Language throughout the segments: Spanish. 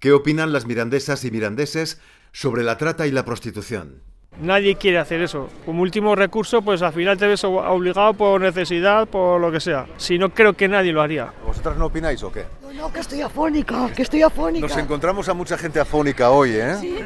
¿Qué opinan las mirandesas y mirandeses sobre la trata y la prostitución? Nadie quiere hacer eso. Como último recurso, pues al final te ves obligado por necesidad, por lo que sea. Si no, creo que nadie lo haría. ¿Vosotras no opináis o qué? No, no, que estoy afónica, que estoy afónica. Nos encontramos a mucha gente afónica hoy, ¿eh? Sí.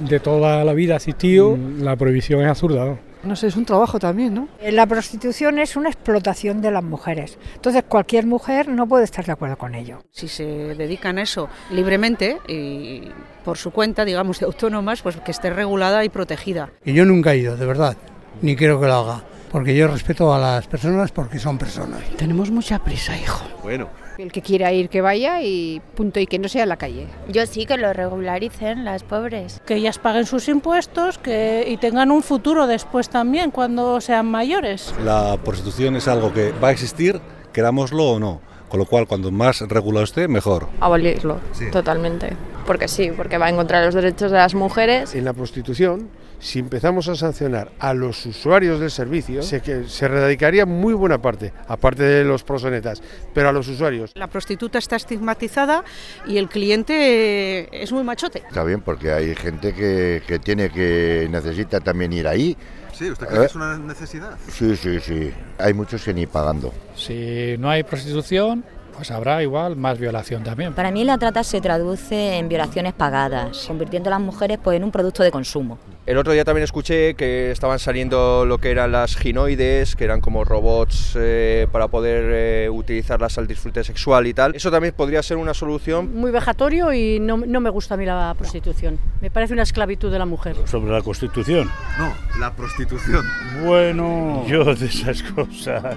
De toda la vida asistido, la prohibición es absurda. ¿no? No sé, es un trabajo también, ¿no? La prostitución es una explotación de las mujeres. Entonces, cualquier mujer no puede estar de acuerdo con ello. Si se dedican a eso libremente y por su cuenta, digamos, de autónomas, pues que esté regulada y protegida. Y yo nunca he ido, de verdad, ni quiero que lo haga, porque yo respeto a las personas porque son personas. Tenemos mucha prisa, hijo. Bueno, El que quiera ir, que vaya y punto, y que no sea en la calle. Yo sí que lo regularicen las pobres. Que ellas paguen sus impuestos que, y tengan un futuro después también cuando sean mayores. La prostitución es algo que va a existir, querámoslo o no. Con lo cual, cuando más regulado esté, mejor. Abolirlo, totalmente. Porque sí, porque va en contra de los derechos de las mujeres. En la prostitución, si empezamos a sancionar a los usuarios del servicio, se, que se erradicaría muy buena parte, aparte de los prosonetas, pero a los usuarios. La prostituta está estigmatizada y el cliente es muy machote. Está bien, porque hay gente que, que tiene que necesita también ir ahí. Sí, ¿usted cree que es una necesidad? Sí, sí, sí. Hay muchos que ni pagando. Si no hay prostitución, pues habrá igual más violación también. Para mí la trata se traduce en violaciones pagadas, convirtiendo a las mujeres pues, en un producto de consumo. El otro día también escuché que estaban saliendo lo que eran las ginoides, que eran como robots eh, para poder eh, utilizarlas al disfrute sexual y tal. Eso también podría ser una solución. Muy vejatorio y no, no me gusta a mí la prostitución. Me parece una esclavitud de la mujer. ¿Sobre la Constitución? No, la prostitución. Bueno, yo de esas cosas.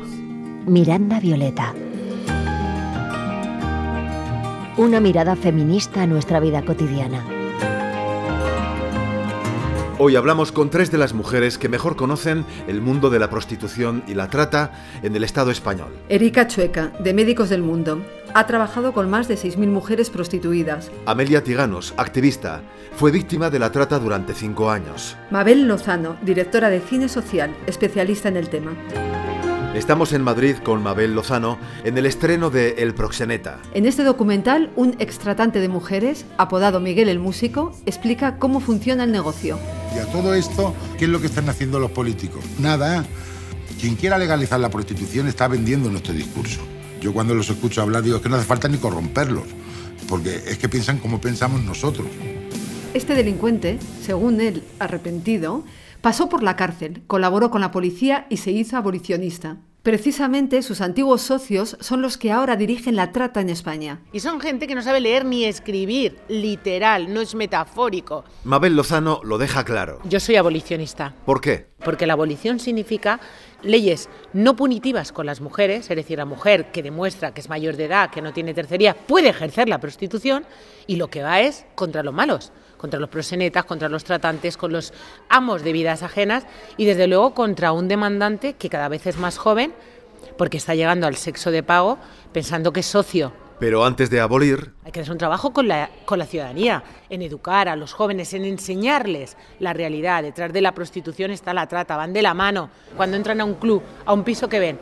Miranda Violeta. Una mirada feminista a nuestra vida cotidiana. Hoy hablamos con tres de las mujeres que mejor conocen el mundo de la prostitución y la trata en el Estado español. Erika Chueca, de Médicos del Mundo. Ha trabajado con más de 6.000 mujeres prostituidas. Amelia Tiganos, activista, fue víctima de la trata durante cinco años. Mabel Lozano, directora de Cine Social, especialista en el tema. Estamos en Madrid con Mabel Lozano en el estreno de El Proxeneta. En este documental, un extratante de mujeres, apodado Miguel el Músico, explica cómo funciona el negocio. Y a todo esto, ¿qué es lo que están haciendo los políticos? Nada. Quien quiera legalizar la prostitución está vendiendo nuestro discurso. Yo cuando los escucho hablar digo que no hace falta ni corromperlos, porque es que piensan como pensamos nosotros. Este delincuente, según él arrepentido, pasó por la cárcel, colaboró con la policía y se hizo abolicionista. Precisamente sus antiguos socios son los que ahora dirigen la trata en España. Y son gente que no sabe leer ni escribir, literal, no es metafórico. Mabel Lozano lo deja claro. Yo soy abolicionista. ¿Por qué? Porque la abolición significa leyes no punitivas con las mujeres, es decir, la mujer que demuestra que es mayor de edad, que no tiene tercería, puede ejercer la prostitución y lo que va es contra los malos contra los prosenetas, contra los tratantes, con los amos de vidas ajenas y desde luego contra un demandante que cada vez es más joven porque está llegando al sexo de pago pensando que es socio. Pero antes de abolir... Hay que hacer un trabajo con la, con la ciudadanía, en educar a los jóvenes, en enseñarles la realidad. Detrás de la prostitución está la trata, van de la mano. Cuando entran a un club, a un piso que ven,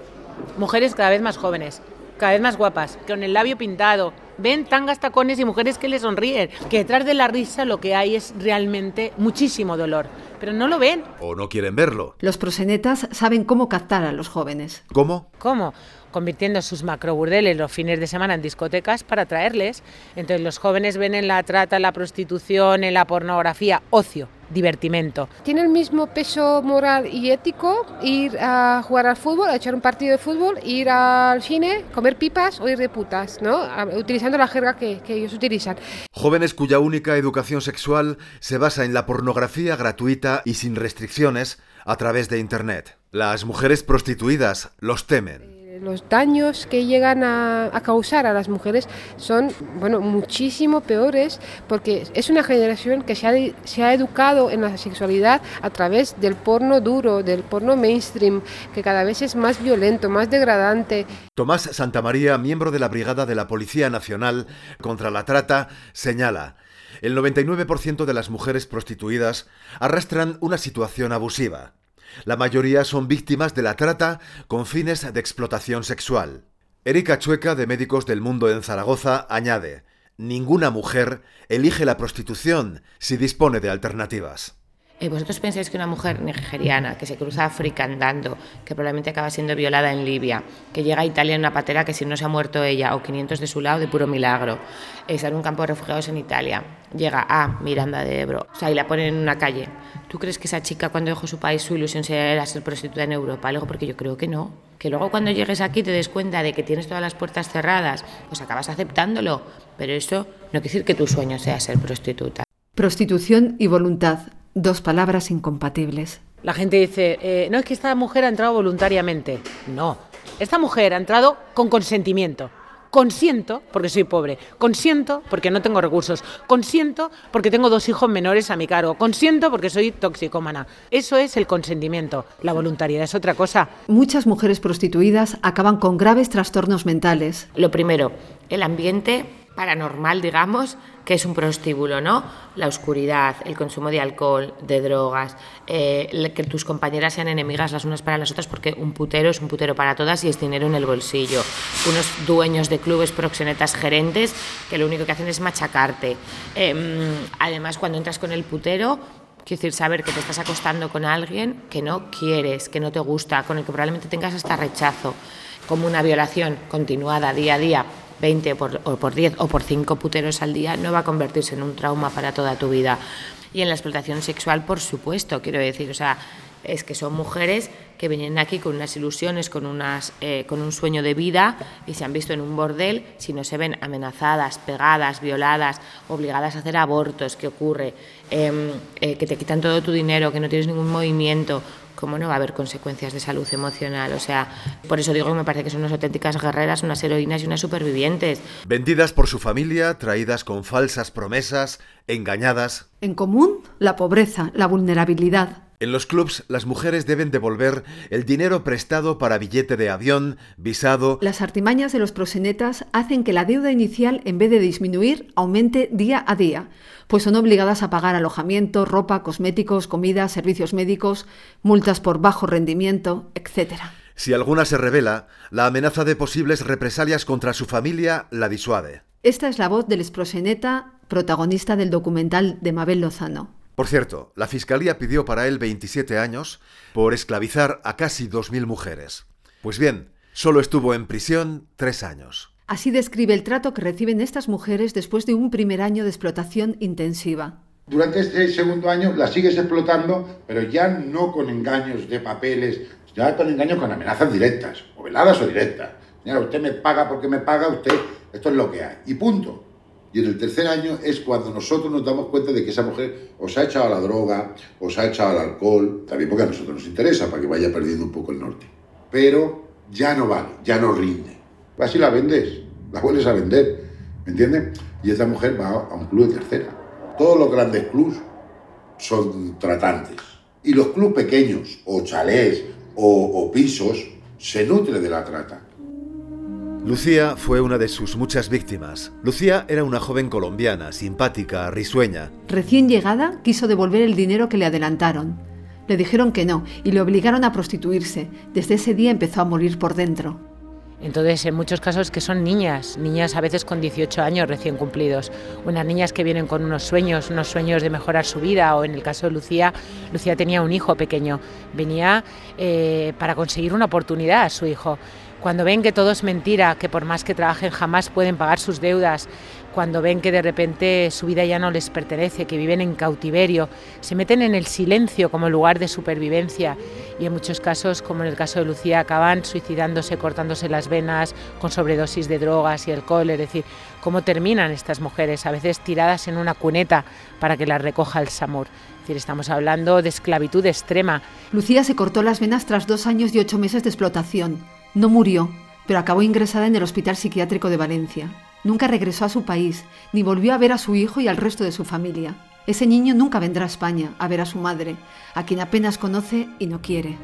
mujeres cada vez más jóvenes, cada vez más guapas, con el labio pintado, ven tangas, tacones y mujeres que le sonríen. Que detrás de la risa lo que hay es realmente muchísimo dolor. Pero no lo ven. O no quieren verlo. Los prosenetas saben cómo captar a los jóvenes. ¿Cómo? ¿Cómo? Convirtiendo sus macroburdeles los fines de semana en discotecas para atraerles. Entonces los jóvenes ven en la trata, en la prostitución, en la pornografía, ocio divertimento. Tiene el mismo peso moral y ético ir a jugar al fútbol, a echar un partido de fútbol, ir al cine, comer pipas o ir de putas, ¿no? Utilizando la jerga que, que ellos utilizan. Jóvenes cuya única educación sexual se basa en la pornografía gratuita y sin restricciones a través de Internet. Las mujeres prostituidas los temen los daños que llegan a, causar a las mujeres son bueno muchísimo peores porque es una generación que se ha, se ha educado en la sexualidad a través del porno duro, del porno mainstream, que cada vez es más violento, más degradante. Tomás Santamaría, miembro de la Brigada de la Policía Nacional contra la Trata, señala el 99% de las mujeres prostituidas arrastran una situación abusiva. La mayoría son víctimas de la trata con fines de explotación sexual. Erika Chueca, de Médicos del Mundo en Zaragoza, añade, ninguna mujer elige la prostitución si dispone de alternativas. Eh, ¿Vosotros pensáis que una mujer nigeriana que se cruza África andando, que probablemente acaba siendo violada en Libia, que llega a Italia en una patera que si no se ha muerto ella o 500 de su lado de puro milagro, está en un campo de refugiados en Italia, llega a Miranda de Ebro, o sea, y la ponen en una calle. ¿Tú crees que esa chica cuando dejó su país su ilusión era ser prostituta en Europa? Luego, porque yo creo que no. Que luego cuando llegues aquí te des cuenta de que tienes todas las puertas cerradas, pues acabas aceptándolo. Pero eso no quiere decir que tu sueño sea ser prostituta. Prostitución y voluntad Dos palabras incompatibles. La gente dice, eh, no es que esta mujer ha entrado voluntariamente. No, esta mujer ha entrado con consentimiento. Consiento porque soy pobre, consiento porque no tengo recursos, consiento porque tengo dos hijos menores a mi cargo, consiento porque soy toxicómana. Eso es el consentimiento. La voluntariedad es otra cosa. Muchas mujeres prostituidas acaban con graves trastornos mentales. Lo primero, el ambiente paranormal, digamos, que es un prostíbulo, ¿no? La oscuridad, el consumo de alcohol, de drogas, eh, que tus compañeras sean enemigas las unas para las otras, porque un putero es un putero para todas y es dinero en el bolsillo. Unos dueños de clubes proxenetas gerentes que lo único que hacen es machacarte. Em, además, cuando entras con el putero, Quiero decir, saber que te estás acostando con alguien que no quieres, que no te gusta, con el que probablemente tengas hasta rechazo, como una violación continuada día a día 20 por, o por 10 o por 5 puteros al día no va a convertirse en un trauma para toda tu vida. Y en la explotación sexual, por supuesto, quiero decir, o sea, es que son mujeres que vienen aquí con unas ilusiones, con, unas, eh, con un sueño de vida y se han visto en un bordel, si no se ven amenazadas, pegadas, violadas, obligadas a hacer abortos, ¿qué ocurre? Em, eh, que te quitan todo tu dinero, que no tienes ningún movimiento, ¿cómo no va a haber consecuencias de salud emocional? O sea, por eso digo que me parece que son unas auténticas guerreras, unas heroínas y unas supervivientes. Vendidas por su familia, traídas con falsas promesas, engañadas. En común, la pobreza, la vulnerabilidad. En los clubs, las mujeres deben devolver el dinero prestado para billete de avión, visado. Las artimañas de los prosenetas hacen que la deuda inicial, en vez de disminuir, aumente día a día, pues son obligadas a pagar alojamiento, ropa, cosméticos, comida, servicios médicos, multas por bajo rendimiento, etc. Si alguna se revela, la amenaza de posibles represalias contra su familia la disuade. Esta es la voz del exproseneta, protagonista del documental de Mabel Lozano. Por cierto, la Fiscalía pidió para él 27 años por esclavizar a casi 2.000 mujeres. Pues bien, solo estuvo en prisión tres años. Así describe el trato que reciben estas mujeres después de un primer año de explotación intensiva. Durante este segundo año la sigues explotando, pero ya no con engaños de papeles, ya con engaños con amenazas directas, o veladas o directas. Señora, usted me paga porque me paga, usted, esto es lo que hay. Y punto. Y en el tercer año es cuando nosotros nos damos cuenta de que esa mujer os ha echado la droga, os ha echado al alcohol, también porque a nosotros nos interesa, para que vaya perdiendo un poco el norte. Pero ya no vale, ya no rinde. Vas y la vendes, la vuelves a vender, ¿me entiendes? Y esa mujer va a un club de tercera. Todos los grandes clubs son tratantes. Y los clubes pequeños, o chalés, o, o pisos, se nutren de la trata. Lucía fue una de sus muchas víctimas. Lucía era una joven colombiana, simpática, risueña. Recién llegada, quiso devolver el dinero que le adelantaron. Le dijeron que no y le obligaron a prostituirse. Desde ese día empezó a morir por dentro. Entonces, en muchos casos que son niñas, niñas a veces con 18 años recién cumplidos, unas niñas que vienen con unos sueños, unos sueños de mejorar su vida, o en el caso de Lucía, Lucía tenía un hijo pequeño, venía eh, para conseguir una oportunidad a su hijo cuando ven que todo es mentira, que por más que trabajen jamás pueden pagar sus deudas, cuando ven que de repente su vida ya no les pertenece, que viven en cautiverio, se meten en el silencio como lugar de supervivencia y en muchos casos, como en el caso de Lucía, acaban suicidándose, cortándose las venas con sobredosis de drogas y alcohol, es decir, cómo terminan estas mujeres, a veces tiradas en una cuneta para que las recoja el SAMUR. Es decir, estamos hablando de esclavitud extrema. Lucía se cortó las venas tras dos años y ocho meses de explotación. No murió, pero acabó ingresada en el Hospital Psiquiátrico de Valencia. Nunca regresó a su país, ni volvió a ver a su hijo y al resto de su familia. Ese niño nunca vendrá a España a ver a su madre, a quien apenas conoce y no quiere.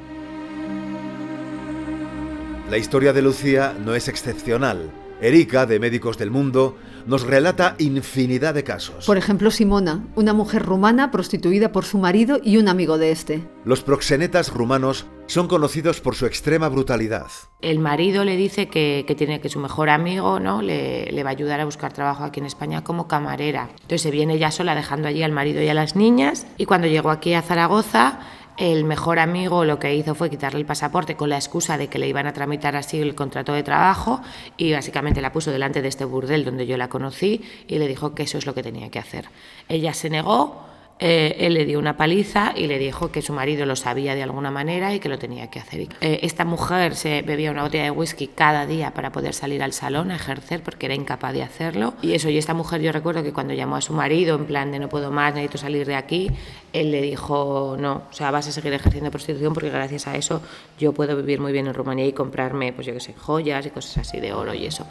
La historia de Lucía no es excepcional. Erika, de Médicos del Mundo, nos relata infinidad de casos. Por ejemplo, Simona, una mujer rumana prostituida por su marido y un amigo de este. Los proxenetas rumanos son conocidos por su extrema brutalidad. El marido le dice que, tiene que su mejor amigo ¿no? Le, le, va a ayudar a buscar trabajo aquí en España como camarera. Entonces se viene ella sola dejando allí al marido y a las niñas y cuando llegó aquí a Zaragoza el mejor amigo lo que hizo fue quitarle el pasaporte con la excusa de que le iban a tramitar así el contrato de trabajo y básicamente la puso delante de este burdel donde yo la conocí y le dijo que eso es lo que tenía que hacer. Ella se negó, eh, él le dio una paliza y le dijo que su marido lo sabía de alguna manera y que lo tenía que hacer. Eh, esta mujer se bebía una botella de whisky cada día para poder salir al salón a ejercer porque era incapaz de hacerlo. Y eso, y esta mujer yo recuerdo que cuando llamó a su marido en plan de no puedo más, necesito salir de aquí, él le dijo no, o sea, vas a seguir ejerciendo prostitución porque gracias a eso yo puedo vivir muy bien en Rumanía y comprarme, pues yo qué sé, joyas y cosas así de oro y eso.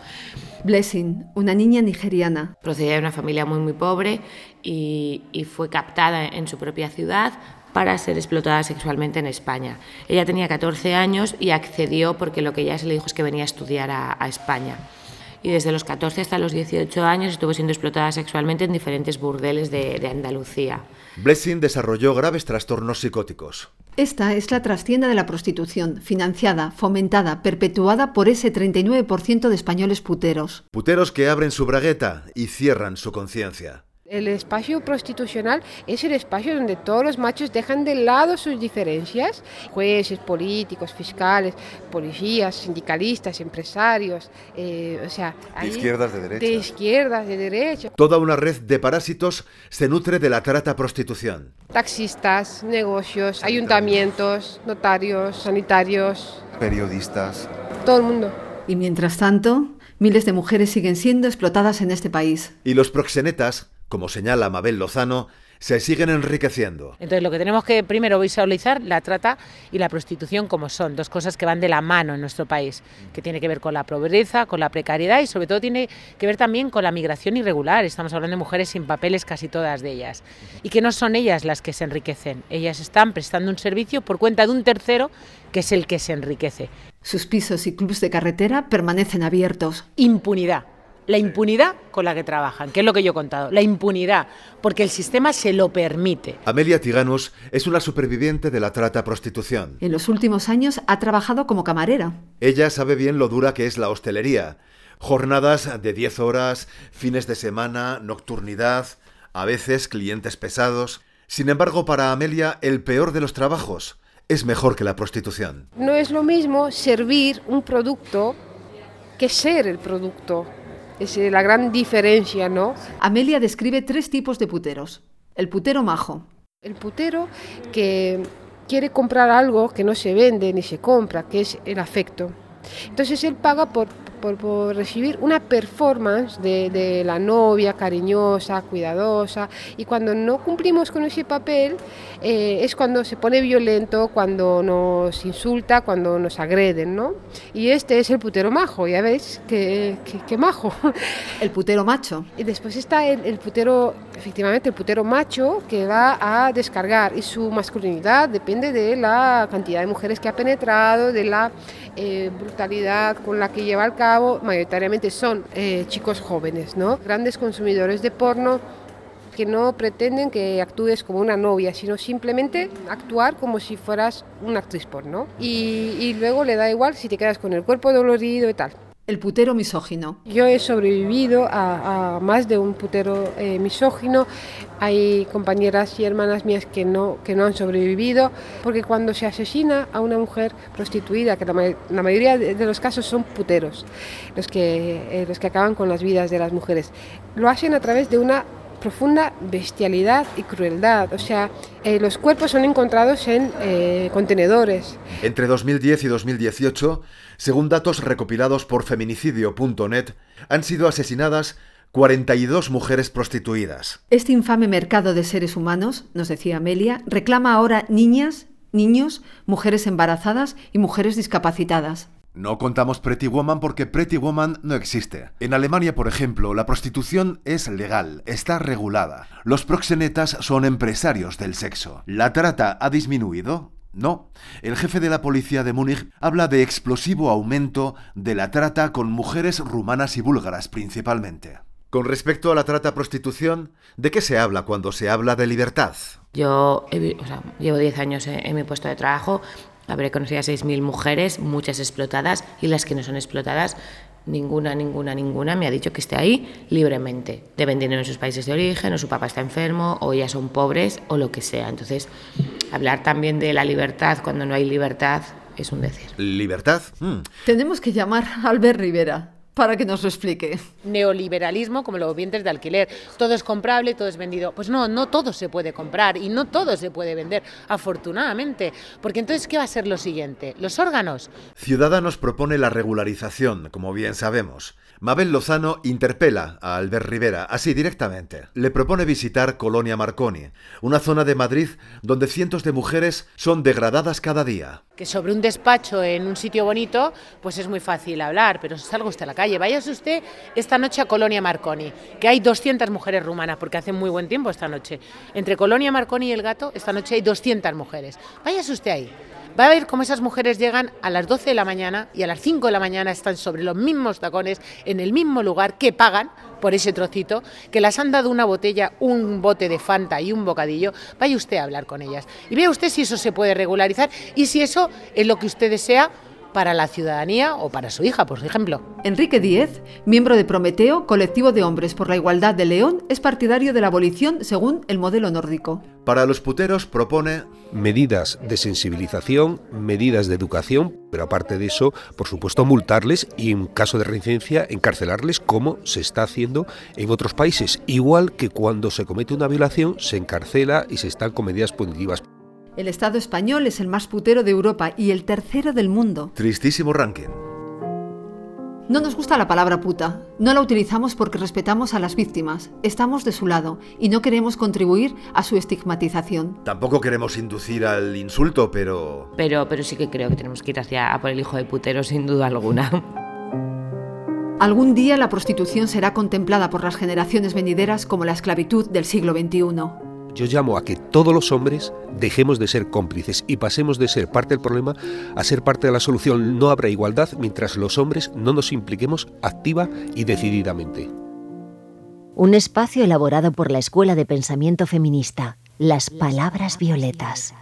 Blessing, una niña nigeriana. Procedía de una familia muy muy pobre y, y fue captada en su propia ciudad para ser explotada sexualmente en España. Ella tenía 14 años y accedió porque lo que ella se le dijo es que venía a estudiar a, a España. Y desde los 14 hasta los 18 años estuvo siendo explotada sexualmente en diferentes burdeles de, de Andalucía. Blessing desarrolló graves trastornos psicóticos. Esta es la trastienda de la prostitución, financiada, fomentada, perpetuada por ese 39% de españoles puteros. Puteros que abren su bragueta y cierran su conciencia. El espacio prostitucional es el espacio donde todos los machos dejan de lado sus diferencias, jueces, políticos, fiscales, policías, sindicalistas, empresarios, eh, o sea, de izquierdas, de derechas. De izquierdas, de derecha. Toda una red de parásitos se nutre de la trata prostitución. Taxistas, negocios, ayuntamientos, notarios, sanitarios. Periodistas. Todo el mundo. Y mientras tanto, miles de mujeres siguen siendo explotadas en este país. Y los proxenetas como señala Mabel Lozano, se siguen enriqueciendo. Entonces lo que tenemos que primero visualizar la trata y la prostitución como son, dos cosas que van de la mano en nuestro país, que tiene que ver con la pobreza, con la precariedad y sobre todo tiene que ver también con la migración irregular. Estamos hablando de mujeres sin papeles casi todas de ellas y que no son ellas las que se enriquecen, ellas están prestando un servicio por cuenta de un tercero que es el que se enriquece. Sus pisos y clubs de carretera permanecen abiertos. Impunidad la impunidad con la que trabajan, que es lo que yo he contado, la impunidad, porque el sistema se lo permite. Amelia Tiganus es una superviviente de la trata prostitución. En los últimos años ha trabajado como camarera. Ella sabe bien lo dura que es la hostelería. Jornadas de 10 horas, fines de semana, nocturnidad, a veces clientes pesados. Sin embargo, para Amelia, el peor de los trabajos es mejor que la prostitución. No es lo mismo servir un producto que ser el producto. Es la gran diferencia, ¿no? Amelia describe tres tipos de puteros. El putero majo. El putero que quiere comprar algo que no se vende ni se compra, que es el afecto. Entonces él paga por, por, por recibir una performance de, de, la novia cariñosa, cuidadosa, y cuando no cumplimos con ese papel eh, es cuando se pone violento, cuando nos insulta, cuando nos agreden, ¿no? Y este es el putero majo, ya veis, qué, qué, qué majo. El putero macho. Y después está el, el putero, efectivamente, el putero macho que va a descargar, y su masculinidad depende de la cantidad de mujeres que ha penetrado, de la eh, brutalidad con la que lleva al cabo, mayoritariamente son eh, chicos jóvenes, ¿no? Grandes consumidores de porno que no pretenden que actúes como una novia, sino simplemente actuar como si fueras una actriz porno. Y, y luego le da igual si te quedas con el cuerpo dolorido y tal. El putero misógino. Yo he sobrevivido a, más de un putero eh, misógino. Hay compañeras y hermanas mías que no, que no han sobrevivido, porque cuando se asesina a una mujer prostituida, que la, la mayoría de, de, los casos son puteros, los que, eh, los que acaban con las vidas de las mujeres, lo hacen a través de una profunda bestialidad y crueldad. O sea, eh, los cuerpos son encontrados en eh, contenedores. Entre 2010 y 2018, según datos recopilados por feminicidio.net, han sido asesinadas 42 mujeres prostituidas. Este infame mercado de seres humanos, nos decía Amelia, reclama ahora niñas, niños, mujeres embarazadas y mujeres discapacitadas. No contamos Pretty Woman porque Pretty Woman no existe. En Alemania, por ejemplo, la prostitución es legal, está regulada. Los proxenetas son empresarios del sexo. ¿La trata ha disminuido? No. El jefe de la policía de Múnich habla de explosivo aumento de la trata con mujeres rumanas y búlgaras principalmente. Con respecto a la trata prostitución, ¿de qué se habla cuando se habla de libertad? Yo llevo 10 años en mi puesto de trabajo Habré conocido a 6.000 mujeres, muchas explotadas, y las que no son explotadas, ninguna, ninguna, ninguna me ha dicho que esté ahí libremente. Deben dinero en sus países de origen, o su papá está enfermo, o ya son pobres, o lo que sea. Entonces, hablar también de la libertad cuando no hay libertad es un decir. ¿Libertad? Mm. Tenemos que llamar a Albert Rivera para que nos lo explique. Neoliberalismo como los vientres de alquiler. Todo es comprable, todo es vendido. Pues no, no todo se puede comprar y no todo se puede vender, afortunadamente. Porque entonces, ¿qué va a ser lo siguiente? Los órganos. Ciudadanos propone la regularización, como bien sabemos. Mabel Lozano interpela a Albert Rivera, así directamente. Le propone visitar Colonia Marconi, una zona de Madrid donde cientos de mujeres son degradadas cada día. Que sobre un despacho en un sitio bonito, pues es muy fácil hablar, pero salga usted a la calle. Váyase usted esta noche a Colonia Marconi, que hay 200 mujeres rumanas, porque hace muy buen tiempo esta noche. Entre Colonia Marconi y el gato, esta noche hay 200 mujeres. Váyase usted ahí. Va a ver cómo esas mujeres llegan a las 12 de la mañana y a las 5 de la mañana están sobre los mismos tacones, en el mismo lugar, que pagan por ese trocito, que las han dado una botella, un bote de Fanta y un bocadillo. Vaya usted a hablar con ellas y vea usted si eso se puede regularizar y si eso es lo que usted desea para la ciudadanía o para su hija, por ejemplo. Enrique Díez, miembro de Prometeo, colectivo de hombres por la igualdad de León, es partidario de la abolición según el modelo nórdico. Para los puteros propone medidas de sensibilización, medidas de educación, pero aparte de eso, por supuesto, multarles y en caso de reincidencia encarcelarles como se está haciendo en otros países, igual que cuando se comete una violación se encarcela y se están con medidas punitivas. El Estado español es el más putero de Europa y el tercero del mundo. Tristísimo ranking. No nos gusta la palabra puta. No la utilizamos porque respetamos a las víctimas, estamos de su lado y no queremos contribuir a su estigmatización. Tampoco queremos inducir al insulto, pero... Pero, pero sí que creo que tenemos que ir hacia a por el hijo de putero sin duda alguna. Algún día la prostitución será contemplada por las generaciones venideras como la esclavitud del siglo XXI. Yo llamo a que todos los hombres dejemos de ser cómplices y pasemos de ser parte del problema a ser parte de la solución. No habrá igualdad mientras los hombres no nos impliquemos activa y decididamente. Un espacio elaborado por la Escuela de Pensamiento Feminista, Las Palabras Violetas.